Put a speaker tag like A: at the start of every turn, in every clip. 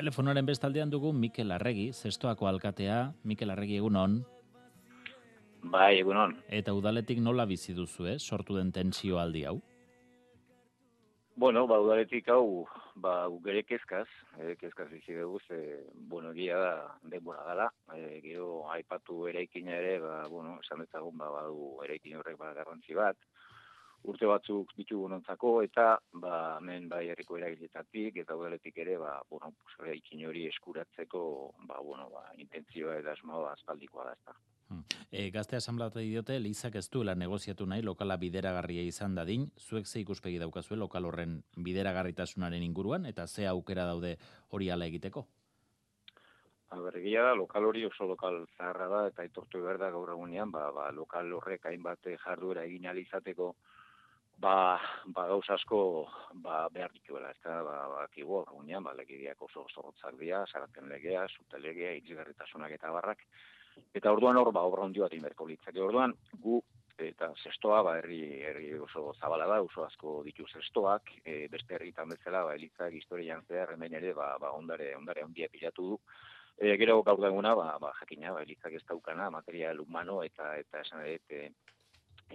A: Telefonaren bestaldean dugu Mikel Arregi, zestoako alkatea. Mikel Arregi egunon.
B: Bai, egunon.
A: Eta udaletik nola bizi duzu, eh? sortu den tensio aldi hau?
B: Bueno, ba, udaletik hau, ba, gere kezkaz, e, kezkaz bizi dugu, ze, bueno, gira da, denbora gala, e, gero, aipatu eraikina ere, ba, bueno, esan dezagun, ba, badu eraikin horrek, ba, garrantzi bat, urte batzuk ditu gonontzako, eta, ba, hemen, bai, herriko eragiletatik, eta udaletik ere, ba, bueno, eraikin hori eskuratzeko, ba, bueno, ba, intentzioa eta esmoa, aspaldikoa da, ez da.
A: E, gazte asamblatu diote, Lizak ez duela negoziatu nahi lokala bideragarria izan dadin, zuek ze ikuspegi daukazue lokal horren bideragarritasunaren inguruan, eta ze aukera daude hori ala egiteko?
B: Bergia da, lokal hori oso lokal zaharra da, eta itortu behar da gaur egunean, ba, ba, lokal horrek hainbat jarduera egin alizateko, ba, ba gauz asko ba, behar dituela, ez da, ba, ba, kibo, egunean, ba, legideak oso zorrotzak dira, zaraten legea, zute legea, itzigarritasunak eta barrak, eta orduan hor, ba, obra ondio bat inberko litzake, orduan, gu, eta zestoa, ba, herri, herri oso zabala da, oso asko ditu zestoak, e, beste herritan bezala, ba, elitzak historian zehar, hemen ere, ba, ba, ondare, ondare ondia pilatu du, E, gero gaur daguna, ba, ba, jakina, ba, elitzak ez daukana, material humano eta eta esan e,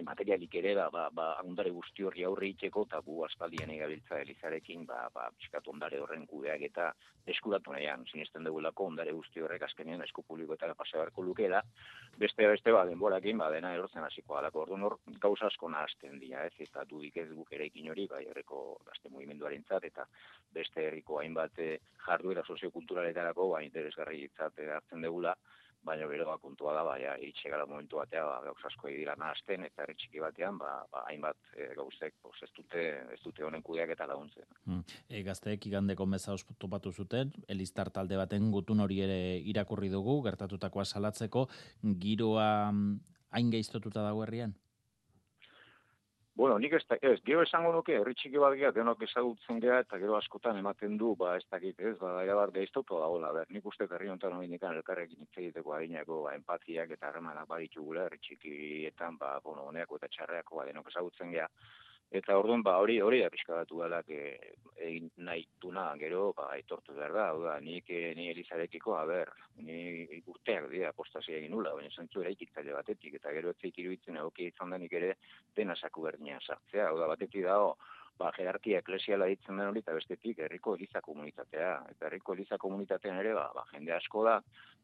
B: materialik ere, ba, ba, ba, ondare guzti horri aurre itxeko, eta gu aspaldien egabiltza elizarekin, ba, ba, pixkat ondare horren kudeak eta eskuratu nahian, sinesten dugulako ondare guzti horrek azkenean esku publiko eta pasa beharko lukela, beste beste ba, denborakin, ba, dena erortzen hasiko alako, orduan hor, gauza asko nahazten dira, ez, eta dudik ez guk eraikin hori, bai, herriko gazte mugimenduaren zat, eta beste herriko hainbat eh, jarduera soziokulturaletarako, ba, interesgarri itzat hartzen degula, baina gero ba, kontua da, baina itxe gara momentu batea, ba, gauz asko dira nahazten, eta herri txiki batean, ba, ba, hainbat e, gauzek, pues, ez dute, ez dute honen kudeak eta laguntzen.
A: Mm. E, gazteek igandeko meza topatu zuten, Elistar talde baten gutun hori ere irakurri dugu, gertatutakoa salatzeko, giroa mm, hain geiztotuta dago herrian?
B: Bueno, nik ez, ez, gero esango nuke, herri txiki bat gira, denok ezagutzen gara, eta gero askotan ematen du, ba, ez dakit, ez, ba, gara bat da, hola, ber, nik uste herri honetan hori nikan elkarrekin hitz egiteko adinako, ba, empatiak eta harremanak baditugula, herri txikietan, ba, bueno, honeako eta txarreako, ba, denok ezagutzen gara, Eta orduan ba hori hori da pizkatu dela ke egin nahi tuna gero ba aitortu behar da, hau da, nik eh, ni Elizarekiko, a ber, ni urteak dira apostasia egin nula, baina zentzu eraikitzaile batetik eta gero ez zait iruditzen egoki izan denik ere dena saku berdina sartzea, hau da batetik dago ba, jerarkia eklesiala ditzen den hori, eta bestetik herriko eliza komunitatea. Eta herriko eliza komunitatean ere, ba, ba, jende asko da,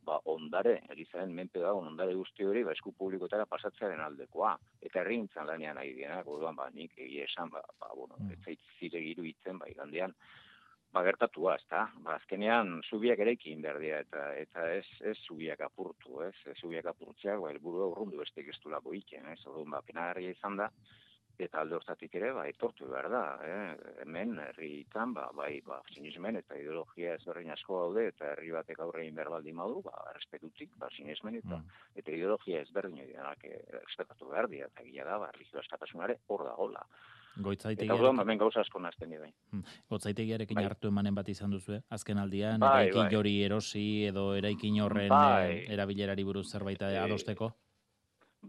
B: ba, ondare, elizaren menpe da, ondare guzti hori, ba, esku publikotara pasatzearen aldekoa. Eta herrintzan lanean nahi dira, gorduan, ba, nik egia esan, ba, ba bueno, mm. ez zire giru itzen, ba, igandean, ba, gertatua, ez da? Ba, azkenean, zubiak ere ikin behar dira, eta, eta ez, ez zubiak apurtu, ez, ez zubiak apurtzeak, ba, elburu urrundu beste gestulako iken, ez, orduan, ba, penagarria izan da, eta alde hortatik ere, ba, etortu behar da, eh? hemen, herritan, ba, bai, ba, sinismen eta ideologia ezberdin asko daude, eta herri batek aurre egin behar baldi madu, ba, respetutik, ba, sinismen eta, mm. eta ideologia ezberdin denak respetatu behar dira, eta gila da, ba, religio askatasunare hor da, hola.
A: Goitzaitegi
B: eta orduan, hemen gauza asko nazten dira.
A: Hmm. Goitzaitegiarekin bai. hartu emanen bat izan duzu, eh? azken aldian, bai, eraikin bai. jori erosi edo eraikin horren bai. Eh, erabilerari buruz zerbait e, adosteko?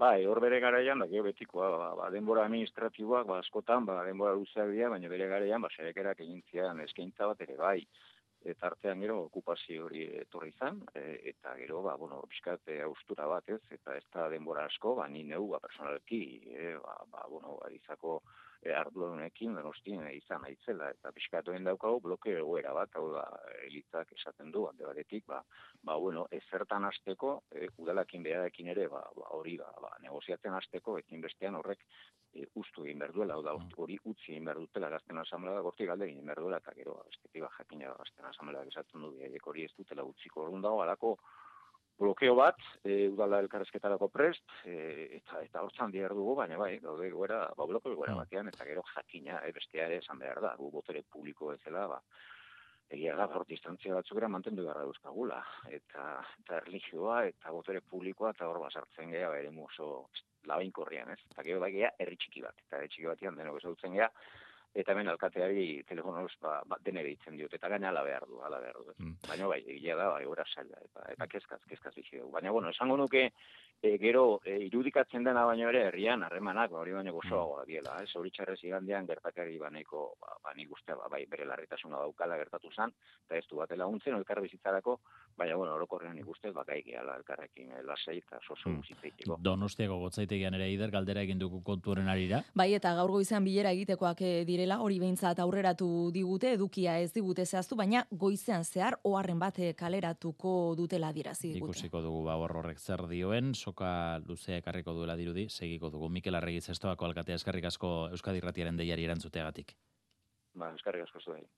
B: Bai, hor bere garaian, da, gero betikoa, ba, ba, denbora administratiboak, ba, askotan, ba, denbora luzeak dira, baina bere garaian, ba, serekerak egin zian eskaintza bat ere, bai, eta artean gero okupazio hori etorri izan, e, eta gero, ba, bueno, bizkat e, austura bat ez, eta ez da denbora asko, ba, ni neu, ba, personalki, e, ba, ba, bueno, ba, izako, e, ardurunekin donostien izan aitzela eta pixkatuen daukagu bloke egoera bat hau da elitzak esaten du alde batetik ba ba bueno ezertan hasteko e, udalakin berarekin ere ba, ba hori ba, ba negoziatzen hasteko ekin bestean horrek e, ustu egin berduela hau da mm. hori utzi egin berdutela gazten asamblea gorti galde egin berduela eta gero bestetik ba jakina gazten asamblea esaten du biek hori ez dutela utziko orrun dago alako blokeo bat, e, udala elkarrezketarako prest, e, eta eta hortzan diar dugu, baina bai, daude goera, ba, blokeo goera mm. batean, eta gero jakina, e, bestea ere esan behar da, gu botere publiko ezela, ba, egia da, hor distantzia batzuk era mantendu gara duzkagula, eta, eta religioa, eta botere publikoa, eta hor basartzen geha, ba, ere oso labain korrian, ez? Eta gero da geha, erri txiki bat, eta erri txiki batean denok ezagutzen geha, eta hemen alkateari telefonoz ba, ba, dene deitzen diot, eta gaina ala behar du, ala behar du. Mm. Baina bai, egia da, bai, ora saia, eta, eta kezkaz, kezkaz dugu. Baina, bueno, esango nuke, e, gero, e, irudikatzen dena baino ere, herrian, harremanak, ba, hori baino gozoagoa mm. diela, ez, hori txarrez igandian, gertakari baneiko, ba, ba, nik uste, ba, bai, bere larritasuna daukala gertatu zan, eta ez du batela untzen, elkar bizitzarako, baina, bueno, orokorrean nik uste, baka ala elkarrekin, e, lasei eta soso mm.
A: Donostiako gotzaitegian ere ider, galdera egin dugu kontuaren arira.
C: Bai, eta gaur goizean bilera egitekoak eh, direla, hori behintzat aurreratu digute, edukia ez digute zehaztu, baina goizean zehar oharren bat eh, kaleratuko dutela dirazi digute.
A: Ikusiko dugu ba horrek zer dioen, soka luzea ekarriko duela dirudi, segiko dugu. Mikel Arregi zestoako alkatea eskarrik asko Euskadi Ratiaren deiari erantzuteagatik.
B: Ba, eskarrik asko zuei.